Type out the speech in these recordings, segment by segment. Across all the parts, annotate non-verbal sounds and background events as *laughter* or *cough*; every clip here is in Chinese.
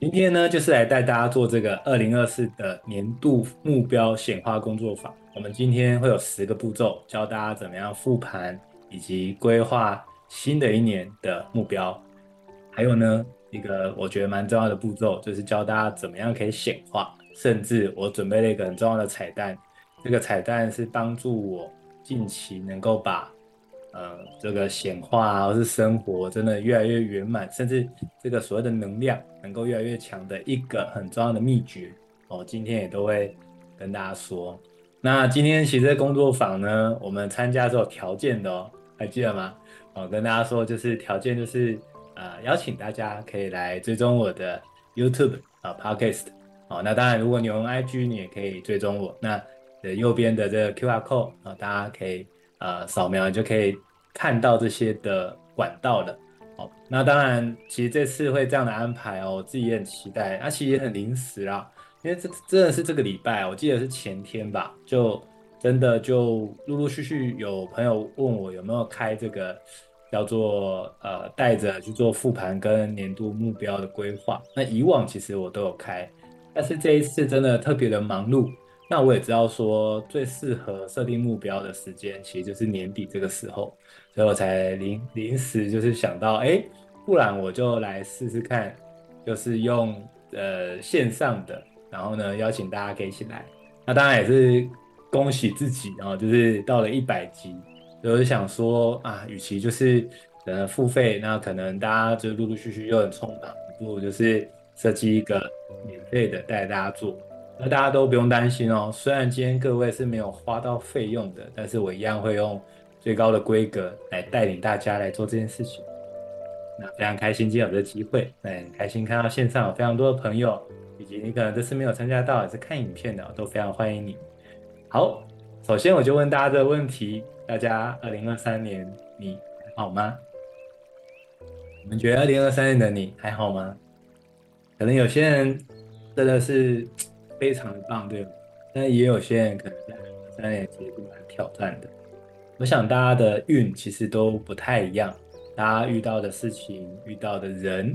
今天呢，就是来带大家做这个二零二四的年度目标显化工作坊。我们今天会有十个步骤，教大家怎么样复盘以及规划新的一年的目标。还有呢，一个我觉得蛮重要的步骤，就是教大家怎么样可以显化。甚至我准备了一个很重要的彩蛋，这个彩蛋是帮助我近期能够把。呃，这个显化啊，或是生活真的越来越圆满，甚至这个所谓的能量能够越来越强的一个很重要的秘诀哦，今天也都会跟大家说。那今天其实工作坊呢，我们参加是有条件的哦，还记得吗？哦，跟大家说就是条件就是呃，邀请大家可以来追踪我的 YouTube 啊 Podcast 哦，那当然如果你用 IG，你也可以追踪我。那的右边的这个 QR code 啊，大家可以。呃，扫描你就可以看到这些的管道了。哦，那当然，其实这次会这样的安排哦，我自己也很期待。那、啊、其实也很临时啦，因为这真的是这个礼拜，我记得是前天吧，就真的就陆陆续续有朋友问我有没有开这个叫做呃带着去做复盘跟年度目标的规划。那以往其实我都有开，但是这一次真的特别的忙碌。那我也知道说最适合设定目标的时间，其实就是年底这个时候，所以我才临临时就是想到，哎，不然我就来试试看，就是用呃线上的，然后呢邀请大家可以一起来。那当然也是恭喜自己，然后就是到了一百集，所以我就想说啊，与其就是呃付费，那可能大家就陆陆续续又很匆忙，不如就是设计一个免费的带大家做。那大家都不用担心哦，虽然今天各位是没有花到费用的，但是我一样会用最高的规格来带领大家来做这件事情。那非常开心今天有这个机会，那很开心看到线上有非常多的朋友，以及你可能这次没有参加到也是看影片的，都非常欢迎你。好，首先我就问大家这个问题：大家二零二三年你还好吗？你们觉得二零二三年的你还好吗？可能有些人真的是。非常的棒，对吗？但也有些人可能在三年其实蛮挑战的。我想大家的运其实都不太一样，大家遇到的事情、遇到的人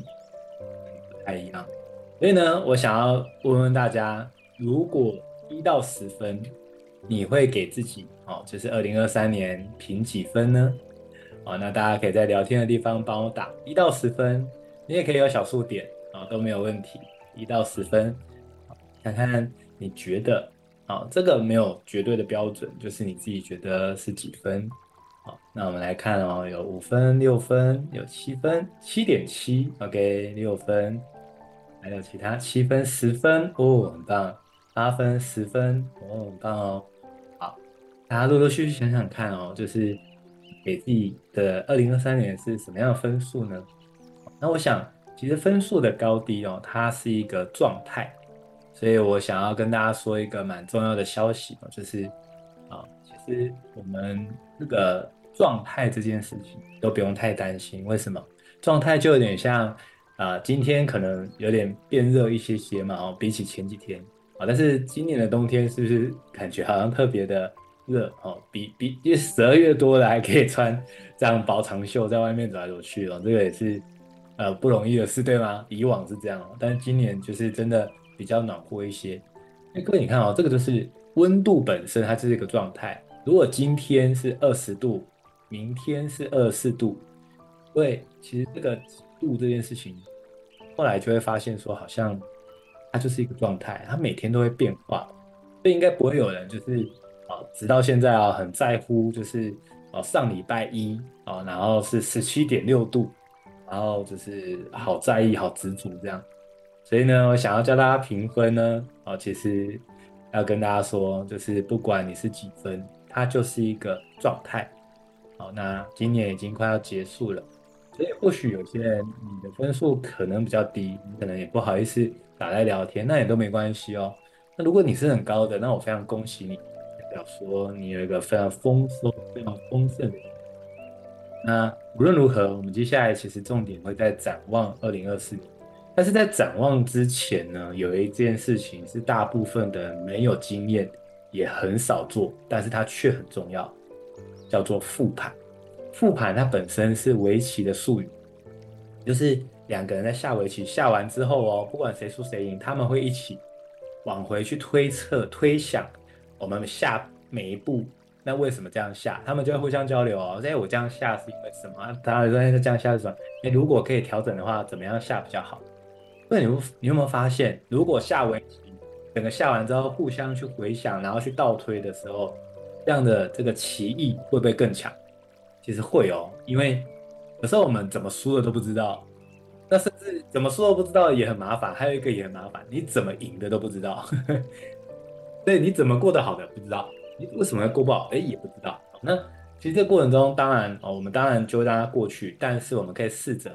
不太一样。所以呢，我想要问问大家，如果一到十分，你会给自己哦，就是二零二三年评几分呢？哦，那大家可以在聊天的地方帮我打一到十分，你也可以有小数点啊，都没有问题，一到十分。看看你觉得，好，这个没有绝对的标准，就是你自己觉得是几分？好，那我们来看哦，有五分、六分，有七分，七点七，OK，六分，还有其他七分、十分，哦，很棒，八分、十分，哦，很棒哦。好，大家陆陆续续想想看哦，就是给自己的二零二三年是什么样的分数呢？那我想，其实分数的高低哦，它是一个状态。所以我想要跟大家说一个蛮重要的消息哦，就是啊，其实我们这个状态这件事情都不用太担心。为什么？状态就有点像啊，今天可能有点变热一些些嘛，哦，比起前几天啊，但是今年的冬天是不是感觉好像特别的热哦？比比因为十二月多了还可以穿这样薄长袖在外面走来走去哦，这个也是呃不容易的事，对吗？以往是这样，但是今年就是真的。比较暖和一些，哎，各位你看哦，这个就是温度本身，它就是一个状态。如果今天是二十度，明天是二十四度，对，其实这个度这件事情，后来就会发现说，好像它就是一个状态，它每天都会变化，所以应该不会有人就是啊，直到现在啊，很在乎就是哦，上礼拜一啊，然后是十七点六度，然后就是好在意、好执着这样。所以呢，我想要教大家评分呢，哦，其实要跟大家说，就是不管你是几分，它就是一个状态。好，那今年已经快要结束了，所以或许有些人你的分数可能比较低，你可能也不好意思打来聊天，那也都没关系哦。那如果你是很高的，那我非常恭喜你，代表说你有一个非常丰收、非常丰盛。那无论如何，我们接下来其实重点会在展望二零二四年。但是在展望之前呢，有一件事情是大部分的没有经验，也很少做，但是它却很重要，叫做复盘。复盘它本身是围棋的术语，就是两个人在下围棋下完之后哦，不管谁输谁赢，他们会一起往回去推测、推想我们下每一步，那为什么这样下？他们就会互相交流哦。哎，我这样下是因为什么？他说这样下是什么？哎，如果可以调整的话，怎么样下比较好？那你你有没有发现，如果下围棋整个下完之后，互相去回想，然后去倒推的时候，这样的这个棋艺会不会更强？其实会哦，因为有时候我们怎么输的都不知道，那甚至怎么输都不知道也很麻烦。还有一个也很麻烦，你怎么赢的都不知道，*laughs* 对，你怎么过得好的不知道，你为什么要过不好？哎，也不知道。那其实这过程中，当然哦，我们当然就会让它过去，但是我们可以试着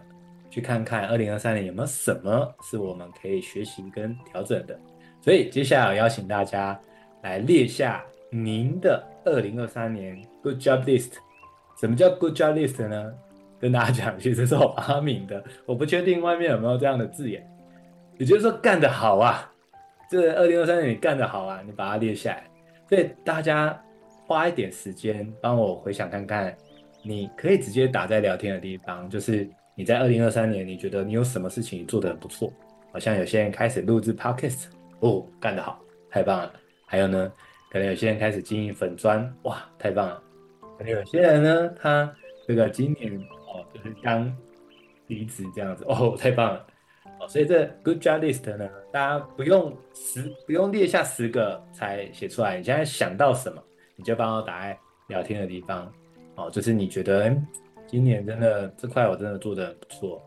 去看看二零二三年有没有什么是我们可以学习跟调整的。所以接下来我邀请大家来列下您的二零二三年 Good Job List。什么叫 good job list 呢？跟大家讲，其实是我发明的，我不确定外面有没有这样的字眼。也就是说，干得好啊，这二零二三年你干得好啊，你把它列下来。所以大家花一点时间帮我回想看看，你可以直接打在聊天的地方，就是你在二零二三年你觉得你有什么事情做得很不错？好像有些人开始录制 podcast，哦，干得好，太棒了。还有呢，可能有些人开始经营粉砖，哇，太棒了。可能有些人呢，他这个今年哦，就是刚离职这样子哦，太棒了哦，所以这 good job list 呢，大家不用十不用列下十个才写出来，你现在想到什么，你就帮我打在聊天的地方哦，就是你觉得，今年真的这块我真的做得很不错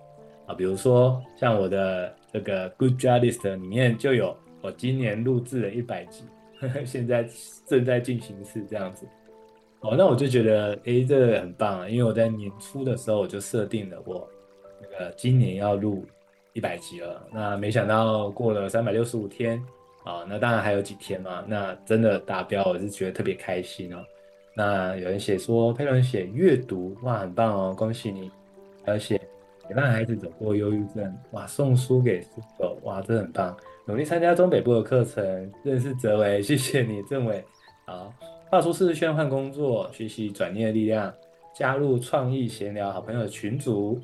啊，比如说像我的这个 good Journalist 里面就有我今年录制了一百集，*laughs* 现在正在进行式这样子。哦，那我就觉得，诶，这个很棒啊！因为我在年初的时候我就设定了我那个今年要录一百集了。那没想到过了三百六十五天啊，那当然还有几天嘛。那真的达标，我是觉得特别开心哦。那有人写说，佩伦写阅读，哇，很棒哦，恭喜你！还有写陪伴孩子走过忧郁症，哇，送书给书友，哇，这很棒！努力参加中北部的课程，认识哲维，谢谢你，政委，好。画出视线换工作，学习转念的力量，加入创意闲聊好朋友群组，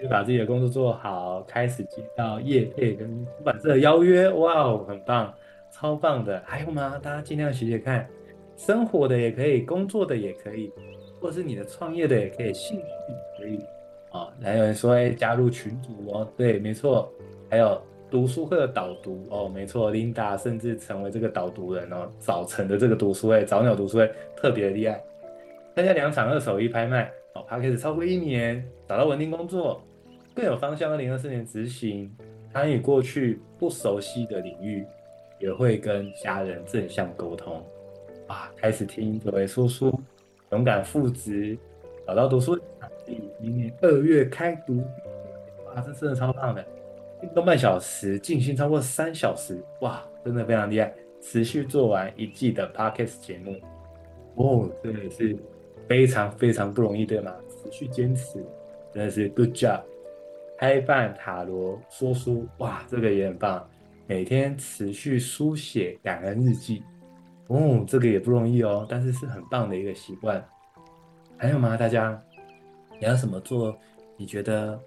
就把自己的工作做好，开始接到业配跟出版社的邀约，哇哦，很棒，超棒的！还有吗？大家尽量写写看，生活的也可以，工作的也可以，或是你的创业的也可以，兴趣也可以啊。还有人说，哎，加入群组哦，对，没错，还有。读书会的导读哦，没错，Linda 甚至成为这个导读人哦。早晨的这个读书会，早鸟读书会特别厉害。参加两场二手衣拍卖哦，他开始超过一年，找到稳定工作，更有方向。二零二四年执行，参与过去不熟悉的领域，也会跟家人正向沟通。啊，开始听各位说书，勇敢复职，找到读书场地，明年二月开读。哇，这真的超棒的。运动半小时，静心超过三小时，哇，真的非常厉害！持续做完一季的 Podcast 节目，哦，真的是非常非常不容易，对吗？持续坚持，真的是 Good job！开办塔罗说书，哇，这个也很棒。每天持续书写感恩日记，哦，这个也不容易哦，但是是很棒的一个习惯。还有吗？大家，你要怎么做？你觉得？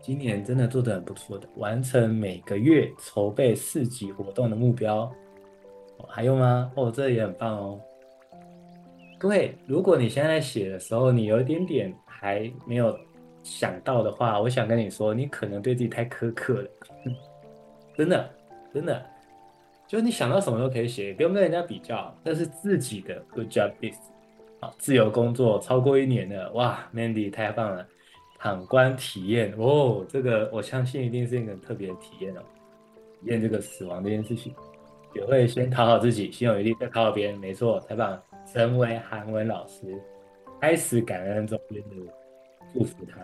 今年真的做得很不错的，完成每个月筹备市集活动的目标。还有吗？哦，这也很棒哦。各位，如果你现在写的时候，你有一点点还没有想到的话，我想跟你说，你可能对自己太苛刻了。*laughs* 真的，真的，就是你想到什么都可以写，不用跟人家比较，那是自己的 good job is。好，自由工作超过一年了，哇，Mandy 太棒了。躺观体验哦，这个我相信一定是一个特别的体验哦，体验这个死亡这件事情，也会先讨好自己，心有余力再讨好别人，没错，太棒了。成为韩文老师，开始感恩周边的祝福他，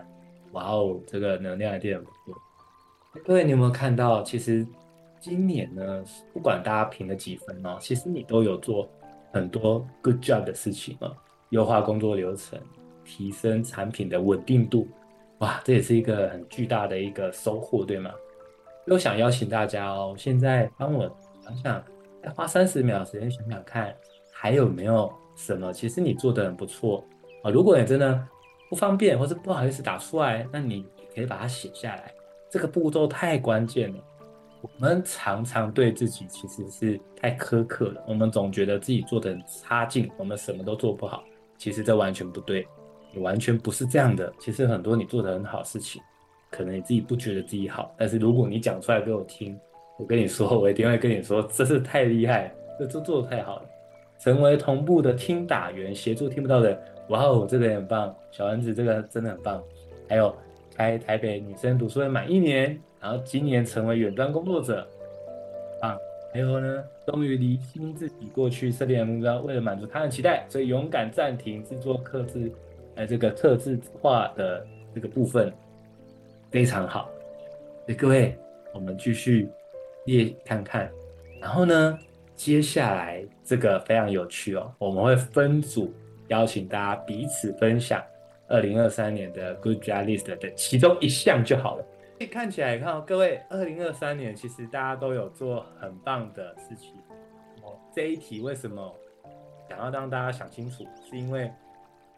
哇哦，这个能量一定很不错。各位，你有没有看到？其实今年呢，不管大家评了几分哦，其实你都有做很多 good job 的事情哦，优化工作流程，提升产品的稳定度。哇，这也是一个很巨大的一个收获，对吗？又想邀请大家哦，现在帮我想想，再花三十秒时间想想看，还有没有什么其实你做的很不错啊？如果你真的不方便或是不好意思打出来，那你可以把它写下来。这个步骤太关键了。我们常常对自己其实是太苛刻了，我们总觉得自己做的很差劲，我们什么都做不好。其实这完全不对，你完全不是这样的。其实很多你做的很好事情，可能你自己不觉得自己好，但是如果你讲出来给我听，我跟你说，我一定会跟你说，这是太厉害，这这做的太好了。成为同步的听打员，协助听不到的。哇哦，这个也很棒，小丸子这个真的很棒。还有开台北女生读书会满一年。然后今年成为远端工作者，啊，还有呢，终于厘清自己过去设定的目标，为了满足他人期待，所以勇敢暂停制作刻制，呃，这个客制化的这个部分非常好。所以各位，我们继续列看看。然后呢，接下来这个非常有趣哦，我们会分组邀请大家彼此分享二零二三年的 Good Job List 的其中一项就好了。看起来，看到各位，二零二三年其实大家都有做很棒的事情。哦，这一题为什么想要让大家想清楚？是因为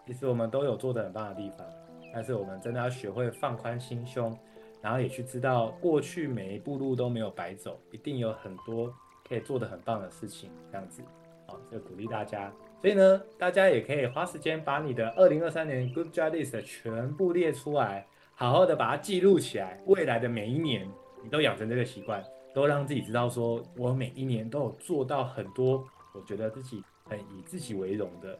其实我们都有做得很棒的地方，但是我们真的要学会放宽心胸，然后也去知道过去每一步路都没有白走，一定有很多可以做得很棒的事情。这样子，好，就鼓励大家。所以呢，大家也可以花时间把你的二零二三年 Good Job List 全部列出来。好好的把它记录起来，未来的每一年，你都养成这个习惯，都让自己知道说，我每一年都有做到很多，我觉得自己很以自己为荣的。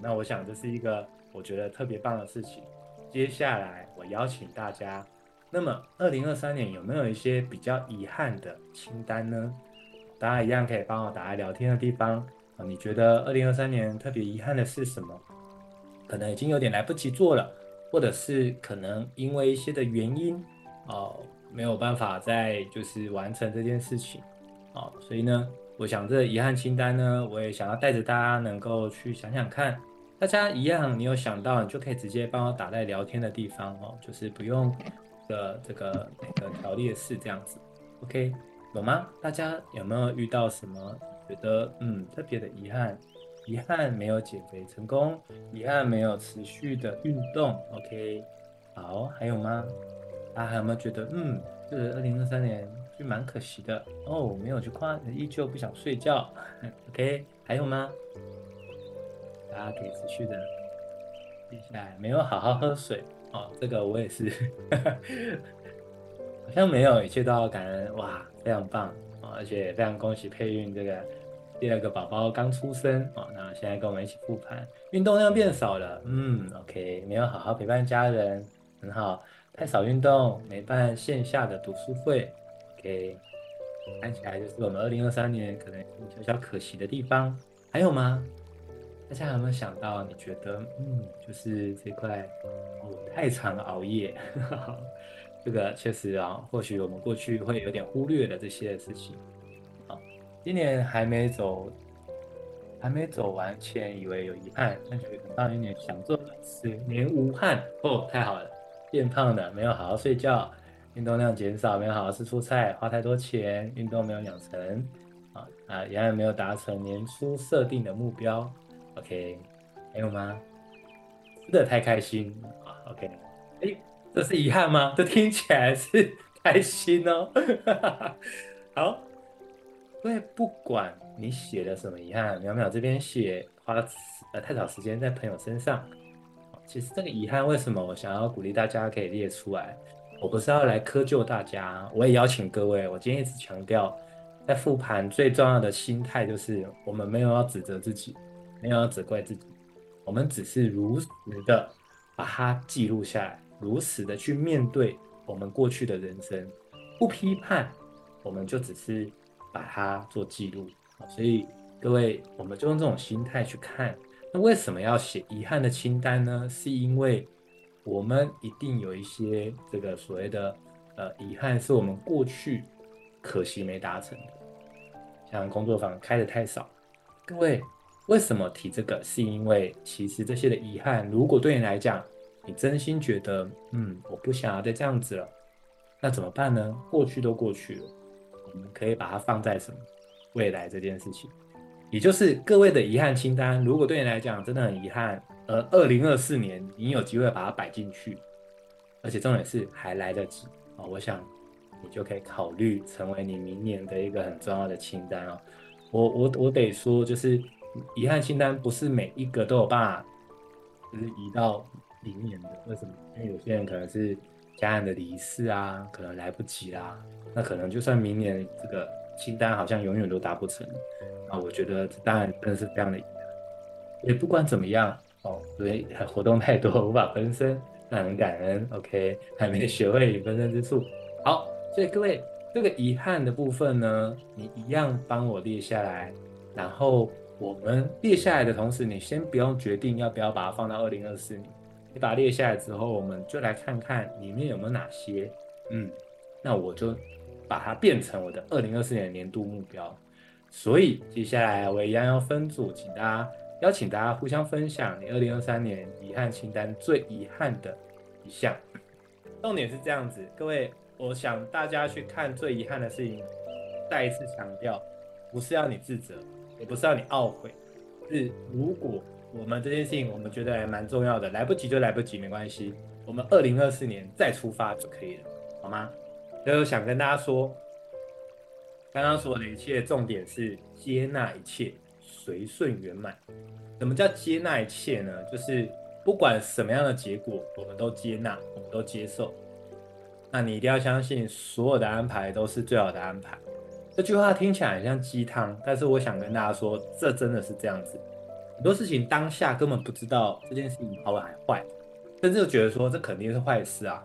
那我想这是一个我觉得特别棒的事情。接下来我邀请大家，那么二零二三年有没有一些比较遗憾的清单呢？大家一样可以帮我打在聊天的地方啊。你觉得二零二三年特别遗憾的是什么？可能已经有点来不及做了。或者是可能因为一些的原因，哦，没有办法再就是完成这件事情，哦，所以呢，我想这个遗憾清单呢，我也想要带着大家能够去想想看，大家一样，你有想到，你就可以直接帮我打在聊天的地方哦，就是不用的这个那个条列式这样子，OK，有吗？大家有没有遇到什么觉得嗯特别的遗憾？遗憾没有减肥成功，遗憾没有持续的运动。OK，好，还有吗？大家还有没有觉得，嗯，这个二零二三年就蛮可惜的哦，没有去跨，依旧不想睡觉。OK，还有吗？大家可以持续的接下来没有好好喝水哦，这个我也是，*laughs* 好像没有，一切都要感恩哇，非常棒，而且非常恭喜佩运这个。第二个宝宝刚出生哦，那现在跟我们一起复盘，运动量变少了，嗯，OK，没有好好陪伴家人，很好，太少运动，没办线下的读书会，OK，看起来就是我们二零二三年可能小小可惜的地方，还有吗？大家有没有想到？你觉得，嗯，就是这块哦，太常熬夜，呵 *laughs* 呵这个确实啊，或许我们过去会有点忽略了这些事情。今年还没走，还没走完前，以为有遗憾，但觉得很棒一年，想做的事年无憾哦，太好了！变胖了，没有好好睡觉，运动量减少，没有好好吃蔬菜，花太多钱，运动没有养成，啊啊，也还没有达成年初设定的目标。OK，还有吗？吃的太开心啊！OK，哎，这是遗憾吗？这听起来是开心哦。*laughs* 好。因为不管你写了什么遗憾，淼淼这边写花了呃太少时间在朋友身上，其实这个遗憾为什么我想要鼓励大家可以列出来？我不是要来窠臼大家，我也邀请各位，我今天一直强调，在复盘最重要的心态就是我们没有要指责自己，没有要责怪自己，我们只是如实的把它记录下来，如实的去面对我们过去的人生，不批判，我们就只是。把它做记录，所以各位，我们就用这种心态去看。那为什么要写遗憾的清单呢？是因为我们一定有一些这个所谓的呃遗憾，是我们过去可惜没达成的。像工作坊开得太少，各位为什么提这个？是因为其实这些的遗憾，如果对你来讲，你真心觉得嗯，我不想要再这样子了，那怎么办呢？过去都过去了。我们可以把它放在什么未来这件事情，也就是各位的遗憾清单。如果对你来讲真的很遗憾，而二零二四年你有机会把它摆进去，而且重点是还来得及，啊，我想你就可以考虑成为你明年的一个很重要的清单哦。我我我得说，就是遗憾清单不是每一个都有办法，就是移到明年的。为什么？因为有些人可能是家人的离世啊，可能来不及啦。那可能就算明年这个清单好像永远都达不成，啊，我觉得这当然真的是非常的遗憾。也不管怎么样哦，因为活动太多无法分身，那很感恩。OK，还没学会分身之术。好，所以各位。这个遗憾的部分呢，你一样帮我列下来，然后我们列下来的同时，你先不用决定要不要把它放到二零二四年，你把它列下来之后，我们就来看看里面有没有哪些，嗯，那我就把它变成我的二零二四年的年度目标。所以接下来我一样要分组，请大家邀请大家互相分享你二零二三年遗憾清单最遗憾的一项。重点是这样子，各位。我想大家去看最遗憾的事情，再一次强调，不是要你自责，也不是要你懊悔，是如果我们这件事情我们觉得还蛮重要的，来不及就来不及，没关系，我们二零二四年再出发就可以了，好吗？所以我想跟大家说，刚刚说的一切重点是接纳一切，随顺圆满。什么叫接纳一切呢？就是不管什么样的结果，我们都接纳，我们都接受。那你一定要相信，所有的安排都是最好的安排。这句话听起来很像鸡汤，但是我想跟大家说，这真的是这样子。很多事情当下根本不知道这件事情好还坏，甚至就觉得说这肯定是坏事啊。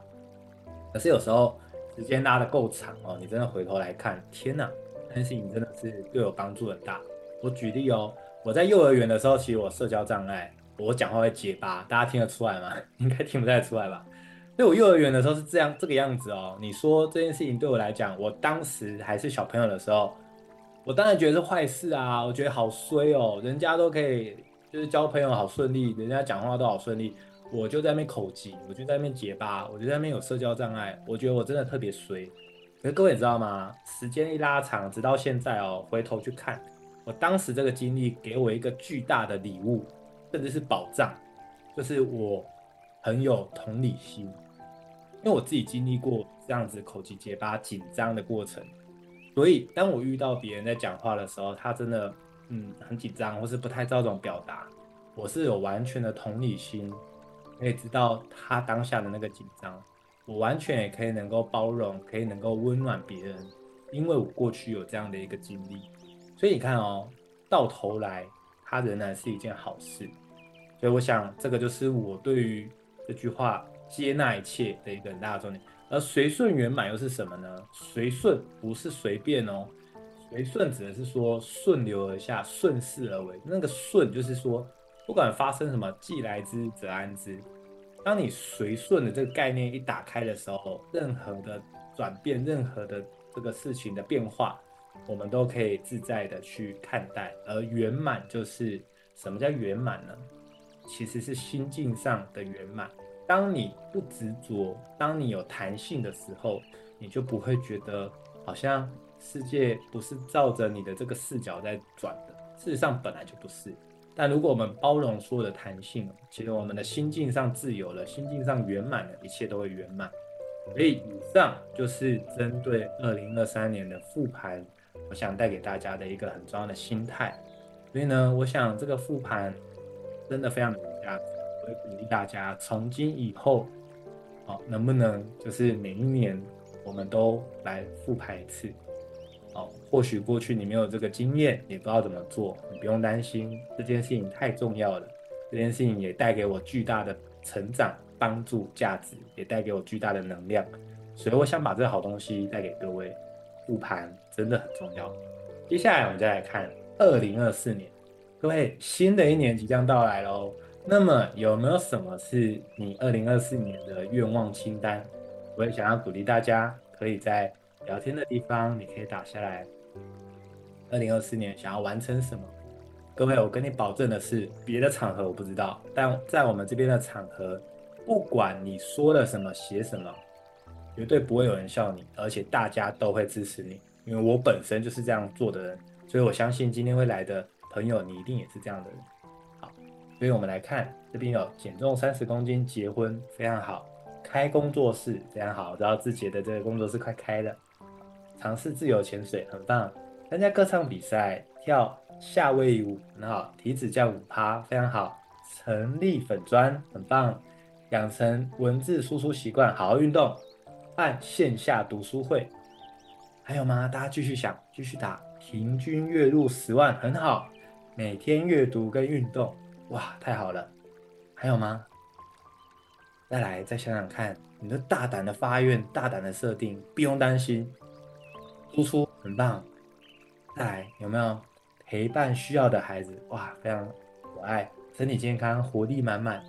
可是有时候时间拉得够长哦，你真的回头来看，天哪，这件事情真的是对我帮助很大。我举例哦，我在幼儿园的时候，其实我社交障碍，我讲话会结巴，大家听得出来吗？*laughs* 应该听不太出来吧？对我幼儿园的时候是这样这个样子哦。你说这件事情对我来讲，我当时还是小朋友的时候，我当然觉得是坏事啊。我觉得好衰哦，人家都可以就是交朋友好顺利，人家讲话都好顺利，我就在那边口急，我就在那边结巴，我就在那边有社交障碍。我觉得我真的特别衰。可是各位你知道吗？时间一拉长，直到现在哦，回头去看，我当时这个经历给我一个巨大的礼物，甚至是宝藏，就是我很有同理心。因为我自己经历过这样子口急结巴、紧张的过程，所以当我遇到别人在讲话的时候，他真的嗯很紧张，或是不太知道怎么表达，我是有完全的同理心，可以知道他当下的那个紧张，我完全也可以能够包容，可以能够温暖别人，因为我过去有这样的一个经历，所以你看哦，到头来它仍然是一件好事，所以我想这个就是我对于这句话。接纳一切的一个很大的重点，而随顺圆满又是什么呢？随顺不是随便哦，随顺指的是说顺流而下，顺势而为。那个顺就是说，不管发生什么，既来之则安之。当你随顺的这个概念一打开的时候，任何的转变，任何的这个事情的变化，我们都可以自在的去看待。而圆满就是什么叫圆满呢？其实是心境上的圆满。当你不执着，当你有弹性的时候，你就不会觉得好像世界不是照着你的这个视角在转的。事实上本来就不是。但如果我们包容所有的弹性，其实我们的心境上自由了，心境上圆满了，一切都会圆满。所以以上就是针对二零二三年的复盘，我想带给大家的一个很重要的心态。所以呢，我想这个复盘真的非常有价值。我会鼓励大家从今以后，好，能不能就是每一年我们都来复盘一次？哦，或许过去你没有这个经验，也不知道怎么做，你不用担心，这件事情太重要了。这件事情也带给我巨大的成长、帮助、价值，也带给我巨大的能量。所以我想把这个好东西带给各位。复盘真的很重要。接下来我们再来看二零二四年，各位新的一年即将到来喽。那么有没有什么是你二零二四年的愿望清单？我也想要鼓励大家，可以在聊天的地方，你可以打下来。二零二四年想要完成什么？各位，我跟你保证的是，别的场合我不知道，但在我们这边的场合，不管你说了什么、写什么，绝对不会有人笑你，而且大家都会支持你，因为我本身就是这样做的人，所以我相信今天会来的朋友，你一定也是这样的人。好所以我们来看，这边有减重三十公斤，结婚非常好，开工作室，非常好，然后自己的这个工作室快开了。尝试自由潜水，很棒。参加歌唱比赛，跳夏威夷舞，很好。体脂降五趴，非常好。成立粉砖，很棒。养成文字输出习惯，好好运动。办线下读书会，还有吗？大家继续想，继续打。平均月入十万，很好。每天阅读跟运动，哇，太好了。还有吗？再来，再想想看，你的大胆的发愿，大胆的设定，不用担心。输出很棒。再来，有没有陪伴需要的孩子？哇，非常可爱，身体健康，活力满满。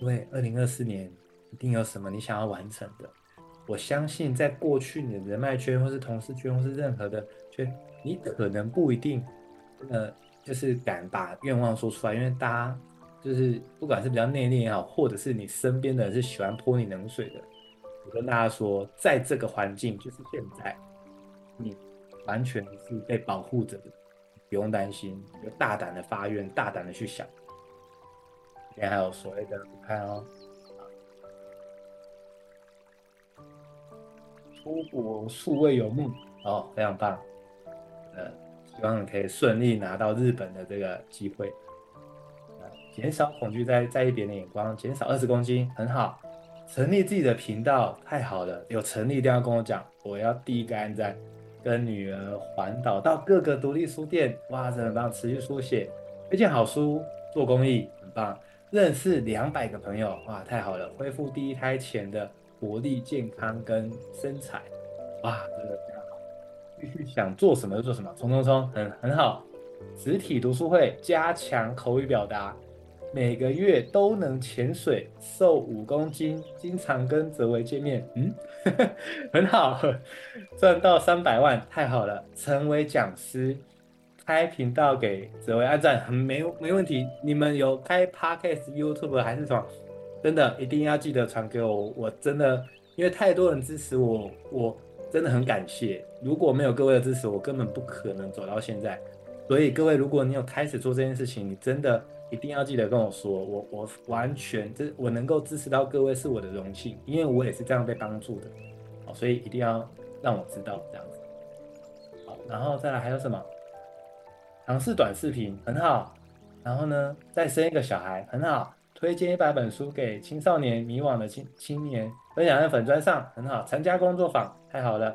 因为二零二四年一定有什么你想要完成的。我相信，在过去你的人脉圈，或是同事圈，或是任何的圈，你可能不一定，呃，就是敢把愿望说出来，因为大家就是不管是比较内敛也好，或者是你身边的人是喜欢泼你冷水的。我跟大家说，在这个环境，就是现在，你完全是被保护着的，不用担心，就大胆的发愿，大胆的去想。今天还有所谓的，我看哦。出国数位游牧哦，非常棒，呃，希望你可以顺利拿到日本的这个机会。减少恐惧，在在意别人的眼光，减少二十公斤，很好。成立自己的频道，太好了，有成立一定要跟我讲，我要第一个按赞。跟女儿环岛到各个独立书店，哇，真的很棒，持续书写，推荐好书，做公益，很棒。认识两百个朋友，哇，太好了，恢复第一胎前的。活力、健康跟身材，哇，真的非常好！继续想做什么就做什么，冲冲冲，很很好。实体读书会加强口语表达，每个月都能潜水，瘦五公斤，经常跟泽维见面，嗯，*laughs* 很好，*laughs* 赚到三百万，太好了！成为讲师，开频道给泽维按赞，很没没问题。你们有开 Podcast、YouTube 还是什么？真的一定要记得传给我，我真的因为太多人支持我，我真的很感谢。如果没有各位的支持，我根本不可能走到现在。所以各位，如果你有开始做这件事情，你真的一定要记得跟我说，我我完全这我能够支持到各位是我的荣幸，因为我也是这样被帮助的。好，所以一定要让我知道这样子。好，然后再来还有什么？尝试短视频很好，然后呢，再生一个小孩很好。推荐一百本书给青少年迷惘的青青年，分享在粉砖上很好。参加工作坊太好了，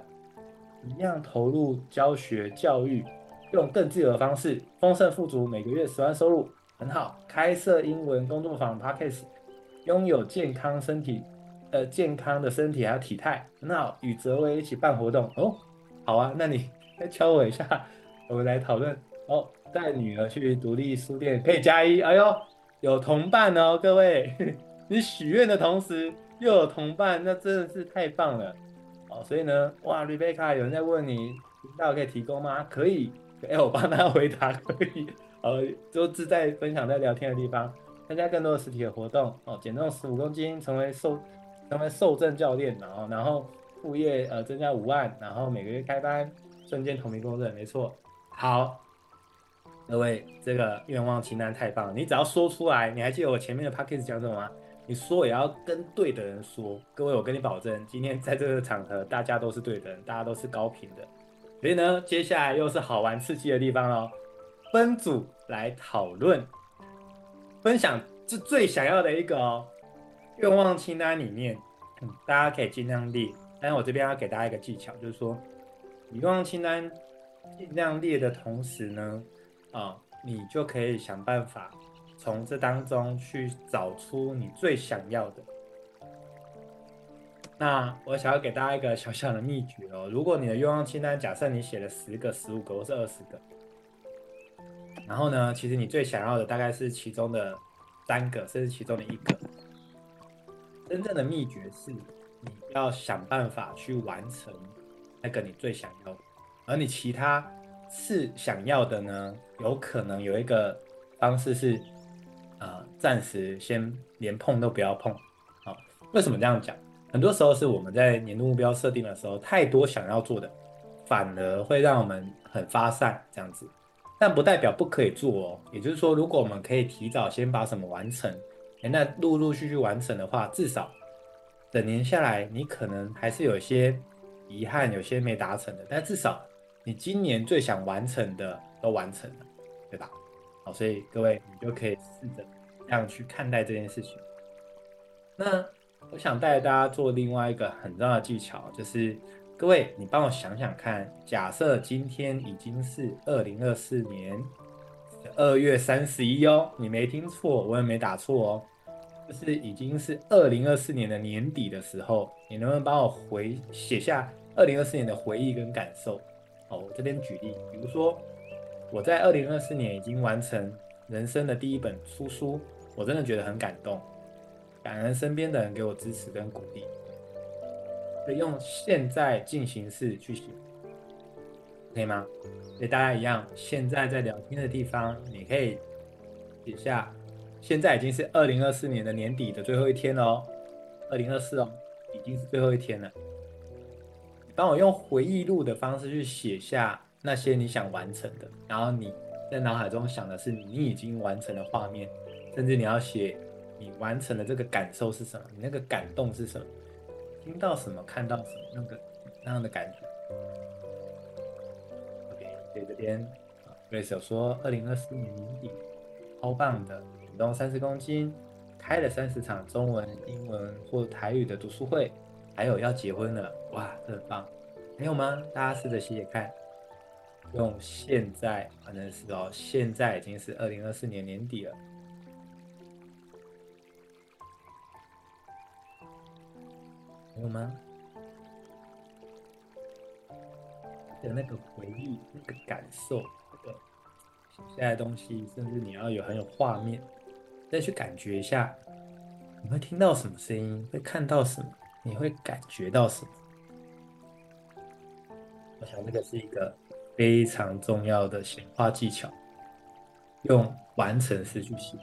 一样投入教学教育，用更自由的方式，丰盛富足，每个月十万收入很好。开设英文工作坊 Podcast，拥有健康身体，呃，健康的身体还有体态很好。与泽威一起办活动哦，好啊，那你再敲我一下，我们来讨论哦。带女儿去独立书店可以加一，哎呦。有同伴哦，各位，*laughs* 你许愿的同时又有同伴，那真的是太棒了哦。所以呢，哇，Rebecca，有人在问你频道可以提供吗？可以，哎，我帮他回答可以。呃，就自在分享在聊天的地方，参加更多的实体的活动哦，减重十五公斤，成为瘦成为瘦正教练，然后然后副业呃增加五万，然后每个月开班，瞬间同名公认，没错，好。各位，这个愿望清单太棒了！你只要说出来，你还记得我前面的 podcast 讲什么吗？你说也要跟对的人说。各位，我跟你保证，今天在这个场合，大家都是对的人，大家都是高频的。所以呢，接下来又是好玩刺激的地方喽。分组来讨论，分享是最想要的一个哦。愿望清单里面，嗯，大家可以尽量列。但是我这边要给大家一个技巧，就是说，愿望清单尽量列的同时呢。啊、你就可以想办法从这当中去找出你最想要的。那我想要给大家一个小小的秘诀哦。如果你的愿望清单，假设你写了十个、十五个或是二十个，然后呢，其实你最想要的大概是其中的三个，甚至其中的一个。真正的秘诀是，你要想办法去完成那个你最想要的，而你其他。是想要的呢，有可能有一个方式是，呃，暂时先连碰都不要碰。好，为什么这样讲？很多时候是我们在年度目标设定的时候，太多想要做的，反而会让我们很发散这样子。但不代表不可以做哦。也就是说，如果我们可以提早先把什么完成，那陆陆续续完成的话，至少整年下来，你可能还是有些遗憾，有些没达成的，但至少你今年最想完成的都完成了，对吧？好，所以各位，你就可以试着这样去看待这件事情。那我想带大家做另外一个很重要的技巧，就是各位，你帮我想想看，假设今天已经是二零二四年二月三十一哦，你没听错，我也没打错哦。就是已经是二零二四年的年底的时候，你能不能帮我回写下二零二四年的回忆跟感受？哦，我这边举例，比如说我在二零二四年已经完成人生的第一本出书，我真的觉得很感动，感恩身边的人给我支持跟鼓励。可以用现在进行式去写，可以吗？所以大家一样，现在在聊天的地方，你可以写下。现在已经是二零二四年的年底的最后一天了哦，二零二四哦，已经是最后一天了。帮我用回忆录的方式去写下那些你想完成的，然后你在脑海中想的是你已经完成的画面，甚至你要写你完成的这个感受是什么，你那个感动是什么，听到什么，看到什么，那个那样的感觉。OK，所以这边啊，Grace 说二零二四年年底，超棒的。体重三十公斤，开了三十场中文、英文或台语的读书会，还有要结婚了，哇，这很棒！还有吗？大家试着写写看，用现在，反正是哦，现在已经是二零二四年年底了，有吗？的那个回忆，那个感受，那个写下来的东西，甚至你要有很有画面。再去感觉一下，你会听到什么声音？会看到什么？你会感觉到什么？我想这个是一个非常重要的显化技巧，用完成式去写。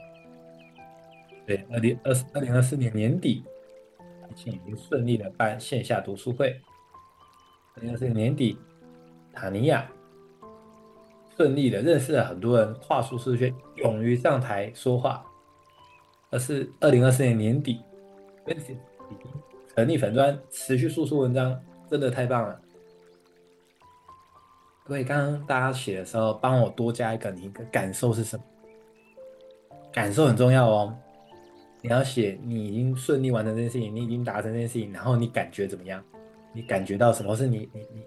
对，二零二二零二四年年底，已经已经顺利的办线下读书会。二零二四年年底，塔尼亚顺利的认识了很多人，跨舒适圈，勇于上台说话。而是二零二四年年底，已经成立粉专，持续输出文章，真的太棒了。各位，刚刚大家写的时候，帮我多加一个，你一个感受是什么？感受很重要哦。你要写你已经顺利完成这件事情，你已经达成这件事情，然后你感觉怎么样？你感觉到什么？是你你你，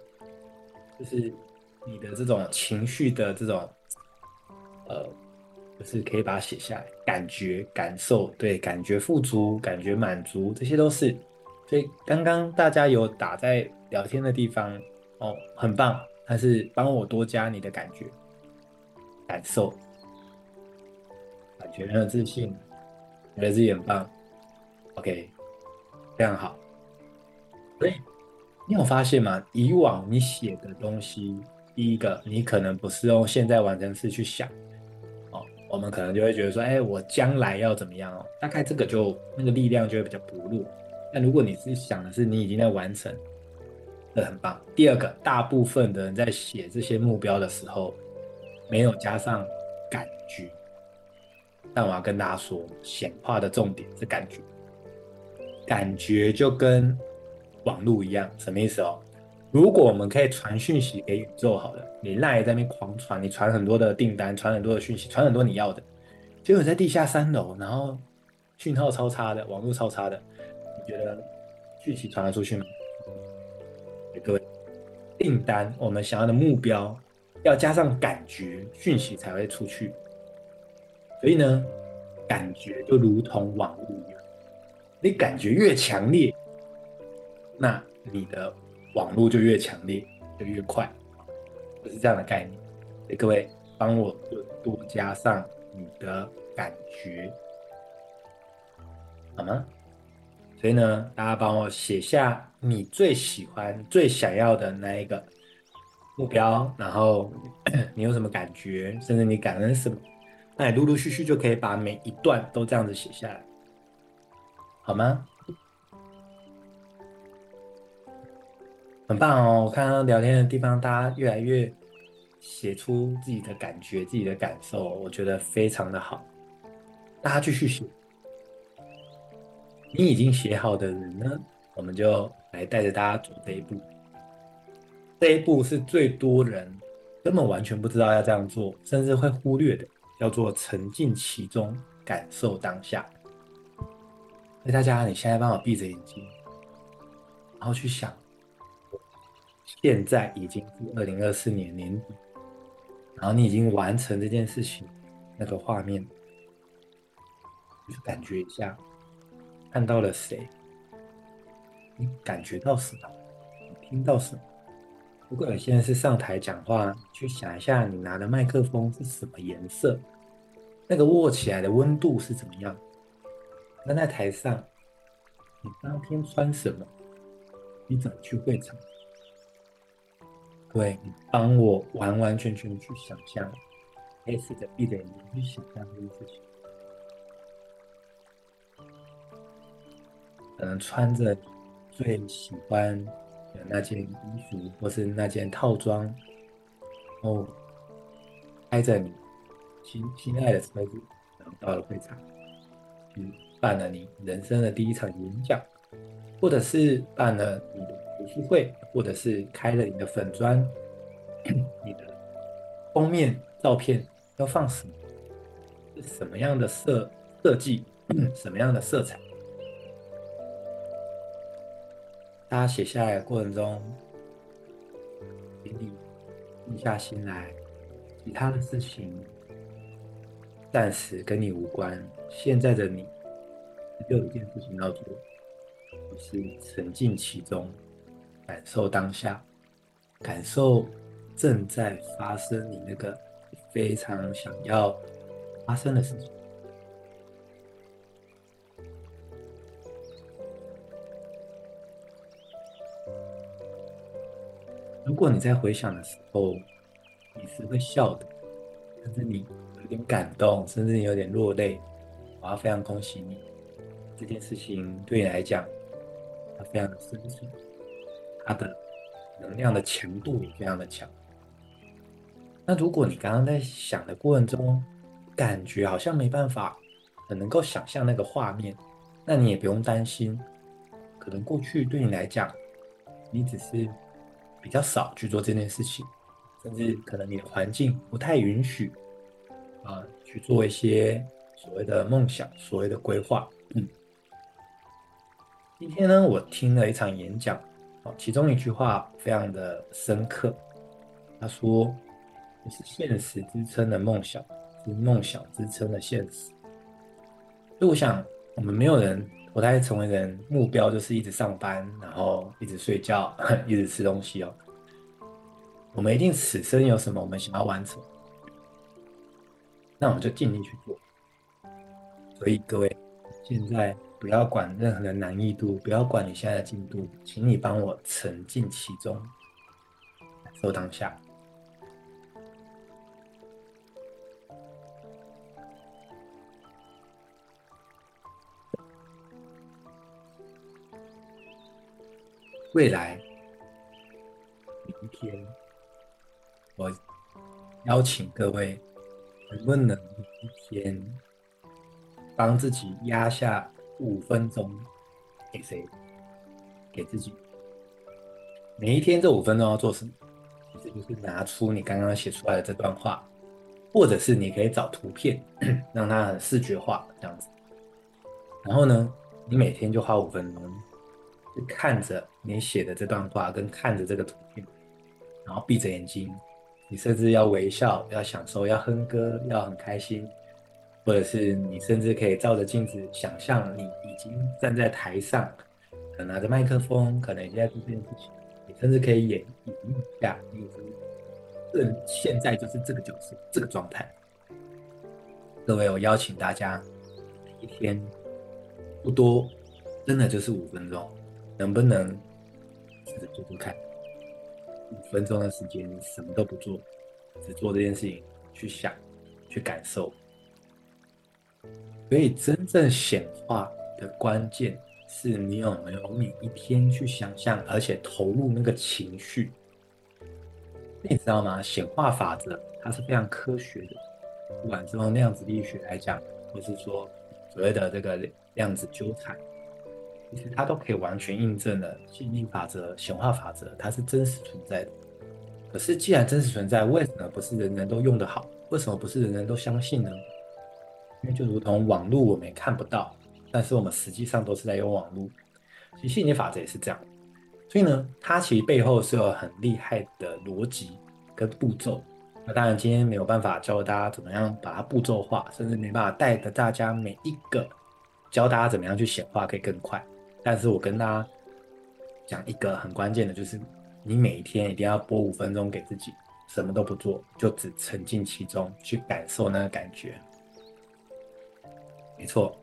就是你的这种情绪的这种，呃。就是可以把它写下来，感觉、感受，对，感觉富足，感觉满足，这些都是。所以刚刚大家有打在聊天的地方，哦，很棒。但是帮我多加你的感觉、感受，感觉很有自信，觉得自己很棒。OK，非常好。所以你有发现吗？以往你写的东西，第一个，你可能不是用现在完成式去想哦。我们可能就会觉得说，哎，我将来要怎么样哦？大概这个就那个力量就会比较薄弱。但如果你是想的是你已经在完成，这很棒。第二个，大部分的人在写这些目标的时候，没有加上感觉。但我要跟大家说，显化的重点是感觉。感觉就跟网络一样，什么意思哦？如果我们可以传讯息给宇宙，好了，你赖在那边狂传，你传很多的订单，传很多的讯息，传很多你要的，结果在地下三楼，然后讯号超差的，网络超差的，你觉得讯息传得出去吗？各位，订单我们想要的目标要加上感觉，讯息才会出去。所以呢，感觉就如同网络一样，你感觉越强烈，那你的。网络就越强烈，就越快，就是这样的概念。所以各位帮我多加上你的感觉，好吗？所以呢，大家帮我写下你最喜欢、最想要的那一个目标，然后 *clears throat* 你有什么感觉，甚至你感恩什么，那陆陆续续就可以把每一段都这样子写下来，好吗？很棒哦！我看到聊天的地方，大家越来越写出自己的感觉、自己的感受，我觉得非常的好。大家继续写。你已经写好的人呢，我们就来带着大家走这一步。这一步是最多人根本完全不知道要这样做，甚至会忽略的，叫做沉浸其中，感受当下。那大家，你现在帮我闭着眼睛，然后去想，现在已经是二零二四年年底，然后你已经完成这件事情，那个画面，去感觉一下，看到了谁？你感觉到什么？你听到什么？如果你现在是上台讲话，去想一下，你拿的麦克风是什么颜色？那个握起来的温度是怎么样？那在台上，你当天穿什么？你怎么去会场？对，你帮我完完全全去想象，可以试着闭着眼睛去想象这件事情。可能穿着最喜欢的那件衣服，或是那件套装，然后开着你心心爱的车子，然后到了会场，嗯。办了你人生的第一场演讲，或者是办了你的读书会，或者是开了你的粉专，你的封面照片要放什么？是什么样的设设计？什么样的色彩？大家写下来的过程中，请你静下心来，其他的事情暂时跟你无关。现在的你。只有一件事情要做，就是沉浸其中，感受当下，感受正在发生你那个非常想要发生的事情。如果你在回想的时候，你是会笑的，但是你点感动，甚至有点落泪，我要非常恭喜你。这件事情对你来讲，它非常的深沉，它的能量的强度非常的强。那如果你刚刚在想的过程中，感觉好像没办法很能够想象那个画面，那你也不用担心，可能过去对你来讲，你只是比较少去做这件事情，甚至可能你的环境不太允许啊去做一些所谓的梦想、所谓的规划，嗯。今天呢，我听了一场演讲，其中一句话非常的深刻。他说：“不是现实支撑的梦想，是梦想支撑的现实。”所以我想，我们没有人不太成为人，目标就是一直上班，然后一直睡觉，*laughs* 一直吃东西哦。我们一定此生有什么我们想要完成，那我们就尽力去做。所以各位，现在。不要管任何的难易度，不要管你现在的进度，请你帮我沉浸其中，感受当下。未来，明天，我邀请各位，能不能一天帮自己压下？五分钟给谁？给自己。每一天这五分钟要做什么？其实就是拿出你刚刚写出来的这段话，或者是你可以找图片，让它很视觉化这样子。然后呢，你每天就花五分钟，就看着你写的这段话，跟看着这个图片，然后闭着眼睛，你甚至要微笑，要享受，要哼歌，要很开心。或者是你甚至可以照着镜子，想象你已经站在台上，可能拿着麦克风，可能你在做这件事情。你甚至可以演演一下，你是现在就是这个角色，这个状态。各位，我邀请大家，一天不多，真的就是五分钟，能不能试着做做看？五分钟的时间，什么都不做，只做这件事情，去想，去感受。所以，真正显化的关键是你有没有每一天去想象，而且投入那个情绪。你知道吗？显化法则它是非常科学的，不管是用量子力学来讲，或是说所谓的这个量子纠缠，其实它都可以完全印证了吸引力法则、显化法则，它是真实存在的。可是既然真实存在，为什么不是人人都用得好？为什么不是人人都相信呢？因为就如同网络，我们也看不到，但是我们实际上都是在用网络。其实吸引力法则也是这样。所以呢，它其实背后是有很厉害的逻辑跟步骤。那当然今天没有办法教大家怎么样把它步骤化，甚至没办法带着大家每一个教大家怎么样去显化可以更快。但是我跟大家讲一个很关键的，就是你每一天一定要拨五分钟给自己，什么都不做，就只沉浸其中去感受那个感觉。没错，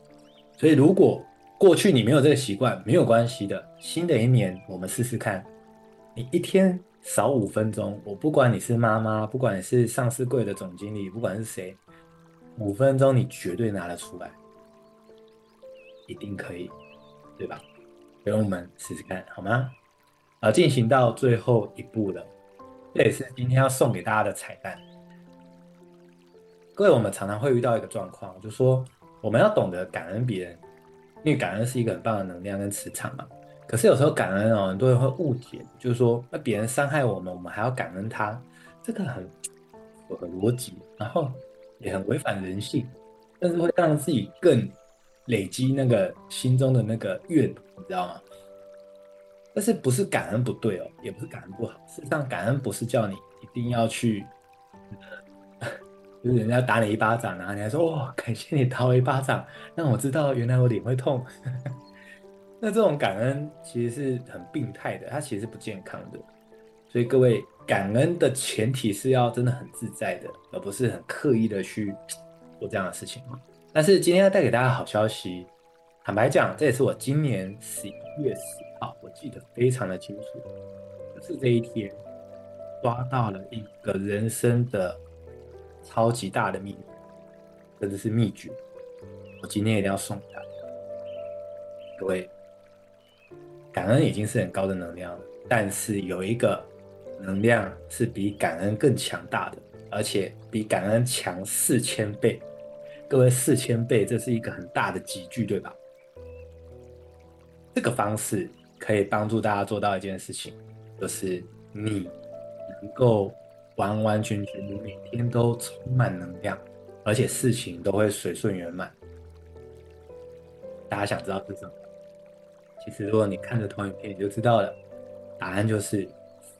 所以如果过去你没有这个习惯，没有关系的。新的一年，我们试试看。你一天少五分钟，我不管你是妈妈，不管你是上市柜的总经理，不管是谁，五分钟你绝对拿得出来，一定可以，对吧？让我们试试看，好吗？啊，进行到最后一步了，这也是今天要送给大家的彩蛋。各位，我们常常会遇到一个状况，就是说我们要懂得感恩别人。因为感恩是一个很棒的能量跟磁场嘛，可是有时候感恩哦，很多人会误解，就是说那别人伤害我们，我们还要感恩他，这个很符合逻辑，然后也很违反人性，但是会让自己更累积那个心中的那个怨，你知道吗？但是不是感恩不对哦，也不是感恩不好，事实上感恩不是叫你一定要去。*laughs* 就是人家打你一巴掌，然后你还说哇、哦，感谢你打我一巴掌，让我知道原来我脸会痛。*laughs* 那这种感恩其实是很病态的，它其实是不健康的。所以各位，感恩的前提是要真的很自在的，而不是很刻意的去做这样的事情。但是今天要带给大家好消息，坦白讲，这也是我今年十一月十号，我记得非常的清楚，就是这一天抓到了一个人生的。超级大的秘密，甚至是秘诀，我今天一定要送给大家。各位，感恩已经是很高的能量了，但是有一个能量是比感恩更强大的，而且比感恩强四千倍。各位，四千倍，这是一个很大的级距，对吧？这个方式可以帮助大家做到一件事情，就是你能够。完完全全，你每天都充满能量，而且事情都会水顺圆满。大家想知道是什么？其实，如果你看着投影片，你就知道了。答案就是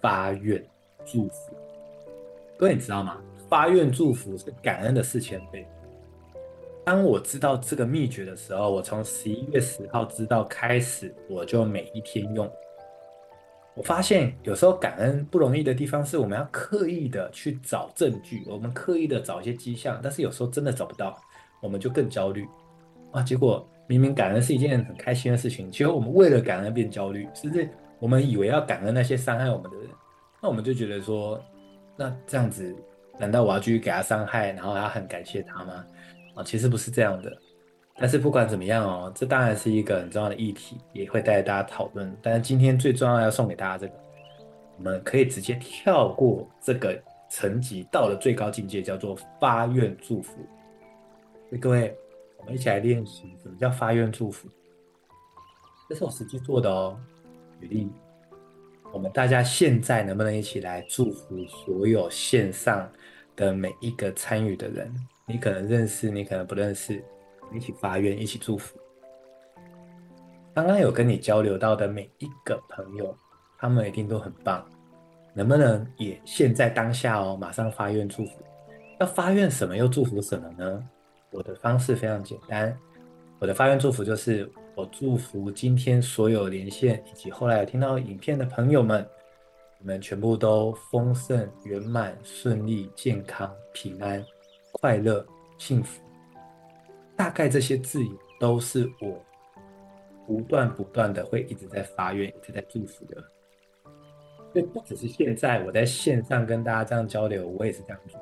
发愿祝福。各位，你知道吗？发愿祝福是感恩的四千倍。当我知道这个秘诀的时候，我从十一月十号知道开始，我就每一天用。我发现有时候感恩不容易的地方是，我们要刻意的去找证据，我们刻意的找一些迹象，但是有时候真的找不到，我们就更焦虑啊。结果明明感恩是一件很开心的事情，结果我们为了感恩变焦虑，甚至我们以为要感恩那些伤害我们的人，那我们就觉得说，那这样子，难道我要继续给他伤害，然后还要很感谢他吗？啊，其实不是这样的。但是不管怎么样哦，这当然是一个很重要的议题，也会带大家讨论。但是今天最重要要送给大家这个，我们可以直接跳过这个层级，到了最高境界，叫做发愿祝福。所以各位，我们一起来练习什么叫发愿祝福。这是我实际做的哦。举例，我们大家现在能不能一起来祝福所有线上的每一个参与的人？你可能认识，你可能不认识。一起发愿，一起祝福。刚刚有跟你交流到的每一个朋友，他们一定都很棒。能不能也现在当下哦，马上发愿祝福？要发愿什么又祝福什么呢？我的方式非常简单，我的发愿祝福就是我祝福今天所有连线以及后来有听到影片的朋友们，你们全部都丰盛、圆满、顺利、健康、平安、快乐、幸福。大概这些字眼都是我不断不断的会一直在发愿，一直在祝福的。所以不只是现在我在线上跟大家这样交流，我也是这样做。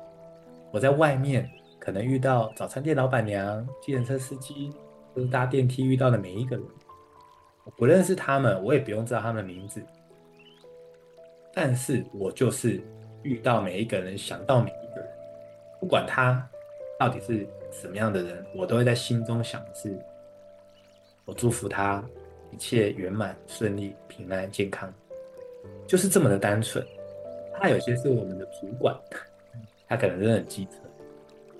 我在外面可能遇到早餐店老板娘、计程车司机，或是搭电梯遇到的每一个人，我不认识他们，我也不用知道他们的名字，但是我就是遇到每一个人，想到每，不管他到底是。什么样的人，我都会在心中想的是，我祝福他一切圆满顺利、平安健康，就是这么的单纯。他有些是我们的主管，他可能真的很机车。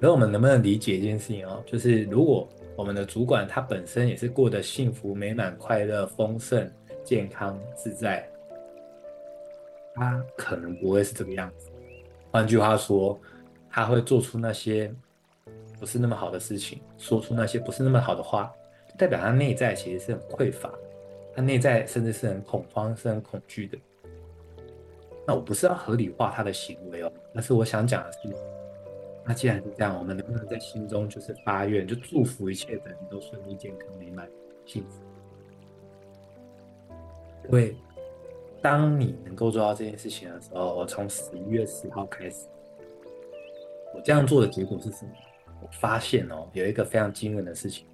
而我们能不能理解一件事情哦？就是如果我们的主管他本身也是过得幸福、美满、快乐、丰盛、健康、自在，他可能不会是这个样子。换句话说，他会做出那些不是那么好的事情，说出那些不是那么好的话，代表他内在其实是很匮乏，他内在甚至是很恐慌、是很恐惧的。那我不是要合理化他的行为哦，而是我想讲的是，那既然是这样，我们能不能在心中就是发愿，就祝福一切的人都顺利、健康、美满、幸福？因为当你能够做到这件事情的时候，我从十一月十号开始，我这样做的结果是什么？我发现哦，有一个非常惊人的事情，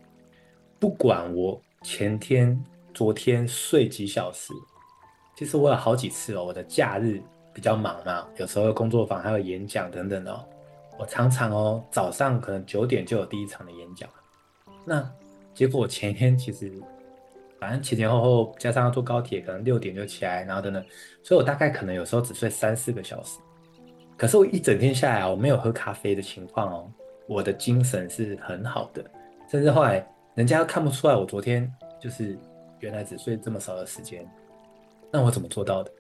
不管我前天、昨天睡几小时。其实我有好几次哦，我的假日比较忙嘛，有时候工作坊还有演讲等等哦。我常常哦，早上可能九点就有第一场的演讲，那结果我前天其实反正前前后后加上要坐高铁，可能六点就起来，然后等等，所以我大概可能有时候只睡三四个小时。可是我一整天下来，我没有喝咖啡的情况哦，我的精神是很好的，甚至后来人家都看不出来我昨天就是原来只睡这么少的时间。那我怎么做到的？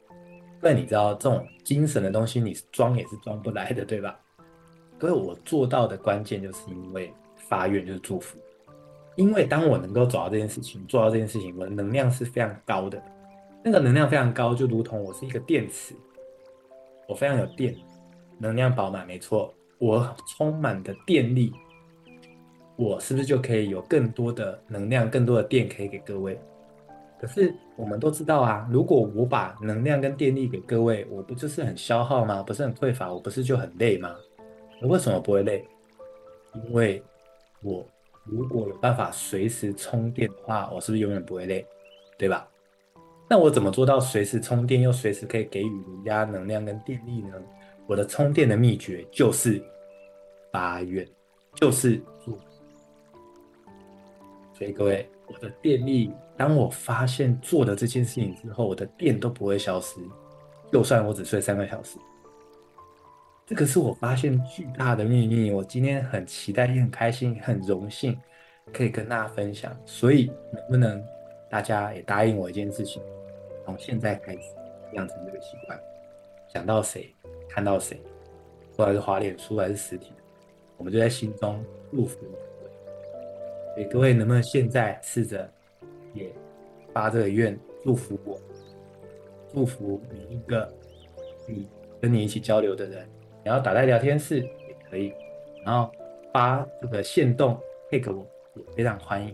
那你知道这种精神的东西，你装也是装不来的，对吧？所以我做到的关键就是因为发愿，就是祝福。因为当我能够找到这件事情，做到这件事情，我的能量是非常高的。那个能量非常高，就如同我是一个电池，我非常有电，能量饱满，没错，我充满的电力，我是不是就可以有更多的能量、更多的电可以给各位？可是我们都知道啊，如果我把能量跟电力给各位，我不就是很消耗吗？不是很匮乏，我不是就很累吗？我为什么不会累？因为我如果有办法随时充电的话，我是不是永远不会累？对吧？那我怎么做到随时充电又随时可以给予人家能量跟电力呢？我的充电的秘诀就是发愿，就是做。所以各位，我的电力。当我发现做了这件事情之后，我的电都不会消失，就算我只睡三个小时。这个是我发现巨大的秘密。我今天很期待，也很开心，很荣幸可以跟大家分享。所以，能不能大家也答应我一件事情？从现在开始养成这个习惯，想到谁，看到谁，不管是滑脸书还是实体，我们就在心中祝福各位。所以，各位能不能现在试着？也发这个愿，祝福我，祝福每一个你跟你一起交流的人。你要打在聊天室也可以，然后发这个线动配给我，也非常欢迎。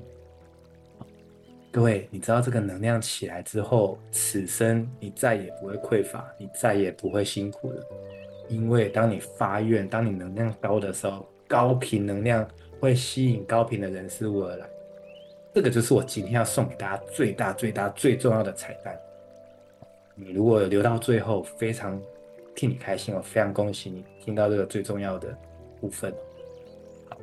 各位，你知道这个能量起来之后，此生你再也不会匮乏，你再也不会辛苦了。因为当你发愿，当你能量高的时候，高频能量会吸引高频的人事物而来。这个就是我今天要送给大家最大、最大、最重要的彩蛋。你如果留到最后，非常替你开心，我非常恭喜你听到这个最重要的部分。好，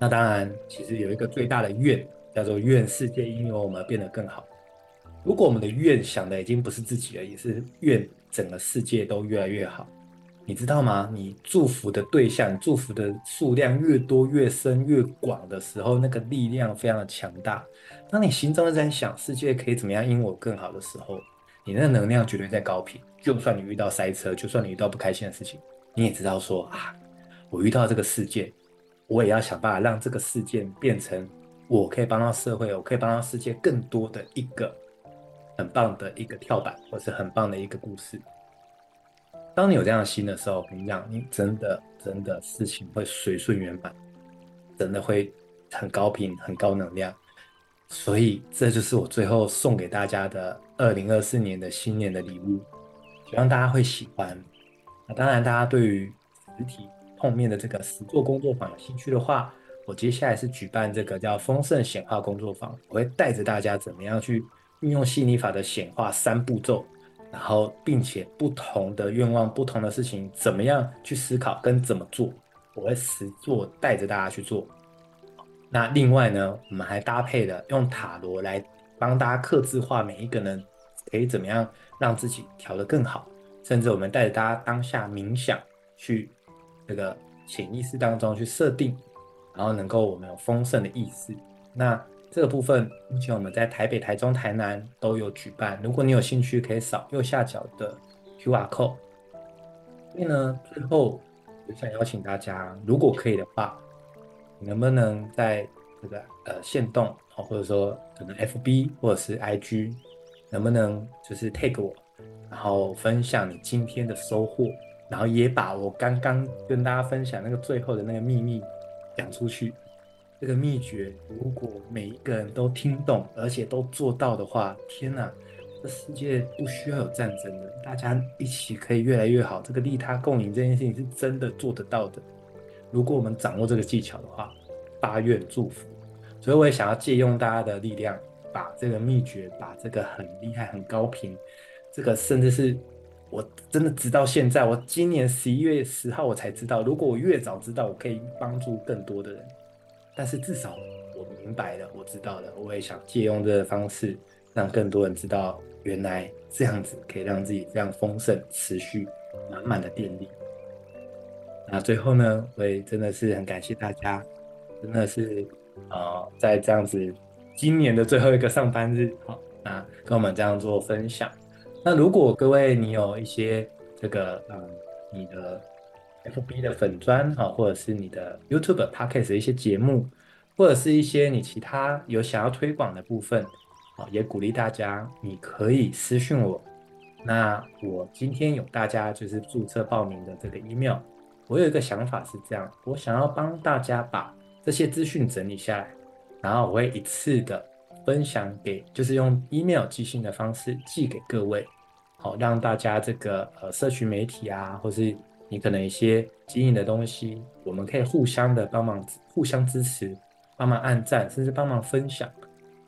那当然，其实有一个最大的愿，叫做愿世界因为我们而变得更好。如果我们的愿想的已经不是自己了，也是愿整个世界都越来越好。你知道吗？你祝福的对象，祝福的数量越多、越深、越广的时候，那个力量非常的强大。当你心中在想世界可以怎么样因我更好的时候，你那能量绝对在高频。就算你遇到塞车，就算你遇到不开心的事情，你也知道说啊，我遇到这个事件，我也要想办法让这个事件变成我可以帮到社会，我可以帮到世界更多的一个很棒的一个跳板，或是很棒的一个故事。当你有这样的心的时候，我跟你讲，你真的真的事情会随顺圆满，真的会很高频、很高能量。所以这就是我最后送给大家的二零二四年的新年的礼物，希望大家会喜欢。那当然，大家对于实体碰面的这个实作工作坊有兴趣的话，我接下来是举办这个叫丰盛显化工作坊，我会带着大家怎么样去运用吸引力法的显化三步骤。然后，并且不同的愿望、不同的事情，怎么样去思考跟怎么做，我会实做带着大家去做。那另外呢，我们还搭配了用塔罗来帮大家客制化每一个人可以怎么样让自己调得更好，甚至我们带着大家当下冥想去这个潜意识当中去设定，然后能够我们有丰盛的意识。那这个部分目前我们在台北、台中、台南都有举办，如果你有兴趣，可以扫右下角的 QR code。所以呢，最后我想邀请大家，如果可以的话，能不能在这个呃线动，或者说可能 FB 或者是 IG，能不能就是 take 我，然后分享你今天的收获，然后也把我刚刚跟大家分享那个最后的那个秘密讲出去。这个秘诀，如果每一个人都听懂，而且都做到的话，天哪，这世界不需要有战争的，大家一起可以越来越好。这个利他共赢这件事情是真的做得到的。如果我们掌握这个技巧的话，发愿祝福。所以我也想要借用大家的力量，把这个秘诀，把这个很厉害、很高频，这个甚至是我真的直到现在，我今年十一月十号我才知道，如果我越早知道，我可以帮助更多的人。但是至少我明白了，我知道了，我也想借用这个方式，让更多人知道，原来这样子可以让自己这样丰盛、持续满满的电力。那最后呢，我也真的是很感谢大家，真的是啊、在这样子今年的最后一个上班日，好，那跟我们这样做分享。那如果各位你有一些这个嗯，你的。FB 的粉砖啊，或者是你的 YouTube、Podcast 的一些节目，或者是一些你其他有想要推广的部分，啊，也鼓励大家，你可以私讯我。那我今天有大家就是注册报名的这个 email，我有一个想法是这样，我想要帮大家把这些资讯整理下来，然后我会一次的分享给，就是用 email 寄信的方式寄给各位，哦，让大家这个呃社群媒体啊，或是你可能一些经营的东西，我们可以互相的帮忙，互相支持，帮忙按赞，甚至帮忙分享。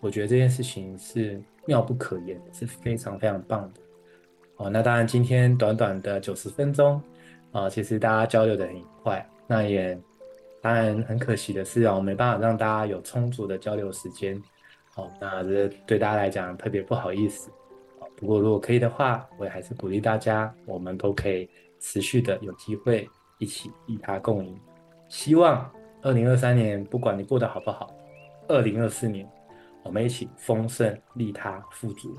我觉得这件事情是妙不可言，是非常非常棒的。哦，那当然今天短短的九十分钟啊，其实大家交流的很快。那也当然很可惜的是啊，我没办法让大家有充足的交流时间。好，那这对大家来讲特别不好意思。不过如果可以的话，我也还是鼓励大家，我们都可以。持续的有机会一起利他共赢，希望二零二三年不管你过得好不好，二零二四年我们一起丰盛利他富足。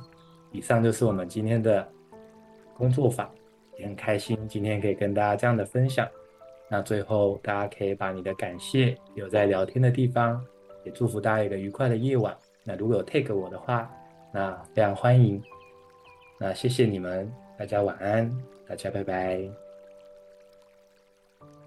以上就是我们今天的工作坊，也很开心今天可以跟大家这样的分享。那最后大家可以把你的感谢留在聊天的地方，也祝福大家一个愉快的夜晚。那如果有 take 我的话，那非常欢迎。那谢谢你们，大家晚安。大家拜拜。